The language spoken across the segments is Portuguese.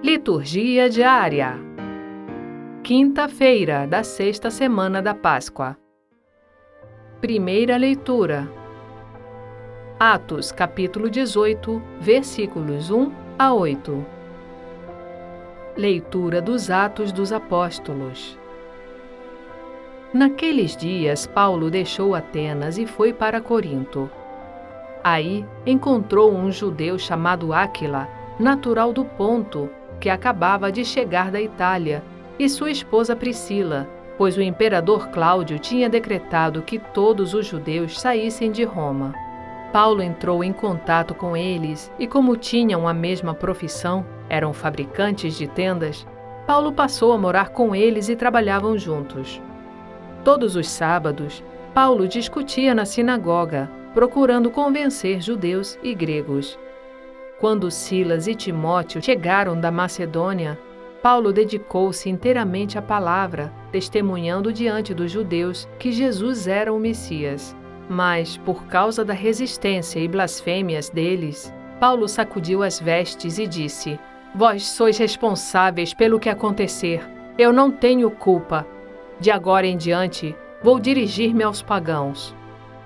Liturgia diária. Quinta-feira da sexta semana da Páscoa. Primeira leitura. Atos, capítulo 18, versículos 1 a 8. Leitura dos Atos dos Apóstolos. Naqueles dias, Paulo deixou Atenas e foi para Corinto. Aí encontrou um judeu chamado Áquila, natural do Ponto, que acabava de chegar da Itália, e sua esposa Priscila, pois o imperador Cláudio tinha decretado que todos os judeus saíssem de Roma. Paulo entrou em contato com eles e, como tinham a mesma profissão, eram fabricantes de tendas, Paulo passou a morar com eles e trabalhavam juntos. Todos os sábados, Paulo discutia na sinagoga, procurando convencer judeus e gregos. Quando Silas e Timóteo chegaram da Macedônia, Paulo dedicou-se inteiramente à palavra, testemunhando diante dos judeus que Jesus era o Messias. Mas, por causa da resistência e blasfêmias deles, Paulo sacudiu as vestes e disse: Vós sois responsáveis pelo que acontecer. Eu não tenho culpa. De agora em diante, vou dirigir-me aos pagãos.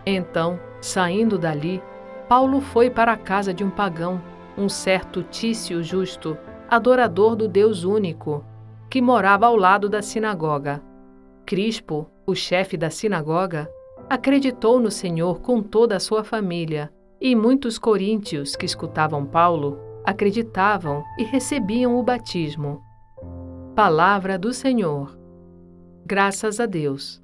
Então, saindo dali, Paulo foi para a casa de um pagão um certo Tício Justo, adorador do Deus único, que morava ao lado da sinagoga. Crispo, o chefe da sinagoga, acreditou no Senhor com toda a sua família, e muitos coríntios que escutavam Paulo acreditavam e recebiam o batismo. Palavra do Senhor. Graças a Deus.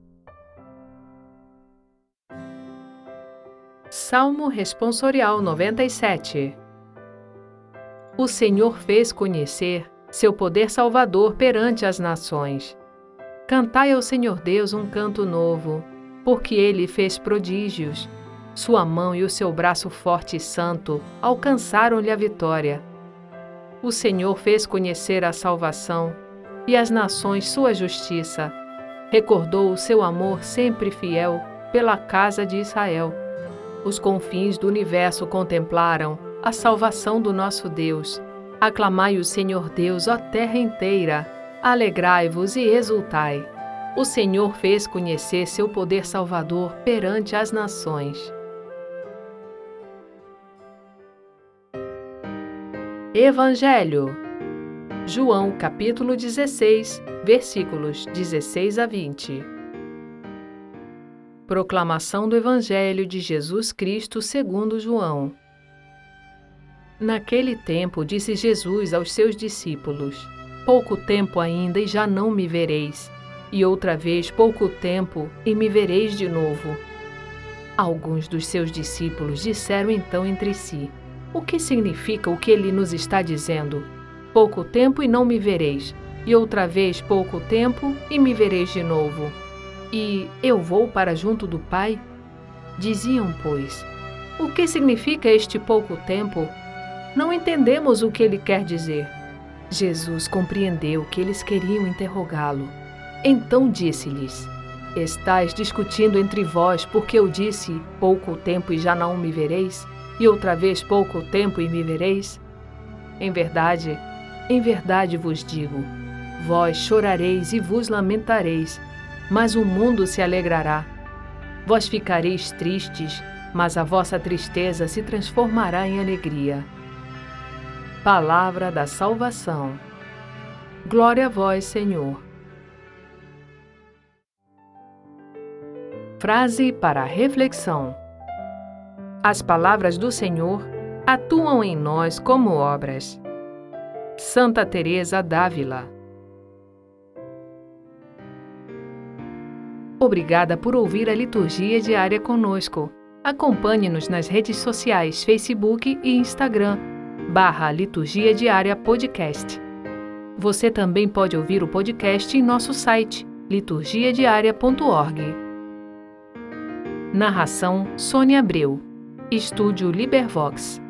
Salmo Responsorial 97 o Senhor fez conhecer seu poder salvador perante as nações. Cantai ao Senhor Deus um canto novo, porque ele fez prodígios. Sua mão e o seu braço forte e santo alcançaram-lhe a vitória. O Senhor fez conhecer a salvação e as nações sua justiça. Recordou o seu amor sempre fiel pela casa de Israel. Os confins do universo contemplaram a salvação do nosso Deus. Aclamai o Senhor Deus, ó terra inteira. Alegrai-vos e exultai. O Senhor fez conhecer seu poder salvador perante as nações. Evangelho João capítulo 16, versículos 16 a 20. Proclamação do Evangelho de Jesus Cristo segundo João. Naquele tempo disse Jesus aos seus discípulos: Pouco tempo ainda e já não me vereis, e outra vez pouco tempo e me vereis de novo. Alguns dos seus discípulos disseram então entre si: O que significa o que ele nos está dizendo? Pouco tempo e não me vereis, e outra vez pouco tempo e me vereis de novo. E eu vou para junto do Pai? Diziam, pois: O que significa este pouco tempo não entendemos o que ele quer dizer. Jesus compreendeu que eles queriam interrogá-lo. Então disse-lhes: Estais discutindo entre vós porque eu disse: Pouco tempo e já não me vereis, e outra vez pouco tempo e me vereis? Em verdade, em verdade vos digo: vós chorareis e vos lamentareis, mas o mundo se alegrará. Vós ficareis tristes, mas a vossa tristeza se transformará em alegria. Palavra da salvação. Glória a vós, Senhor. Frase para reflexão: As palavras do Senhor atuam em nós como obras. Santa Teresa d'Ávila. Obrigada por ouvir a liturgia diária conosco. Acompanhe-nos nas redes sociais Facebook e Instagram barra Liturgia Diária Podcast. Você também pode ouvir o podcast em nosso site liturgiadiaria.org. Narração Sônia Abreu. Estúdio Libervox.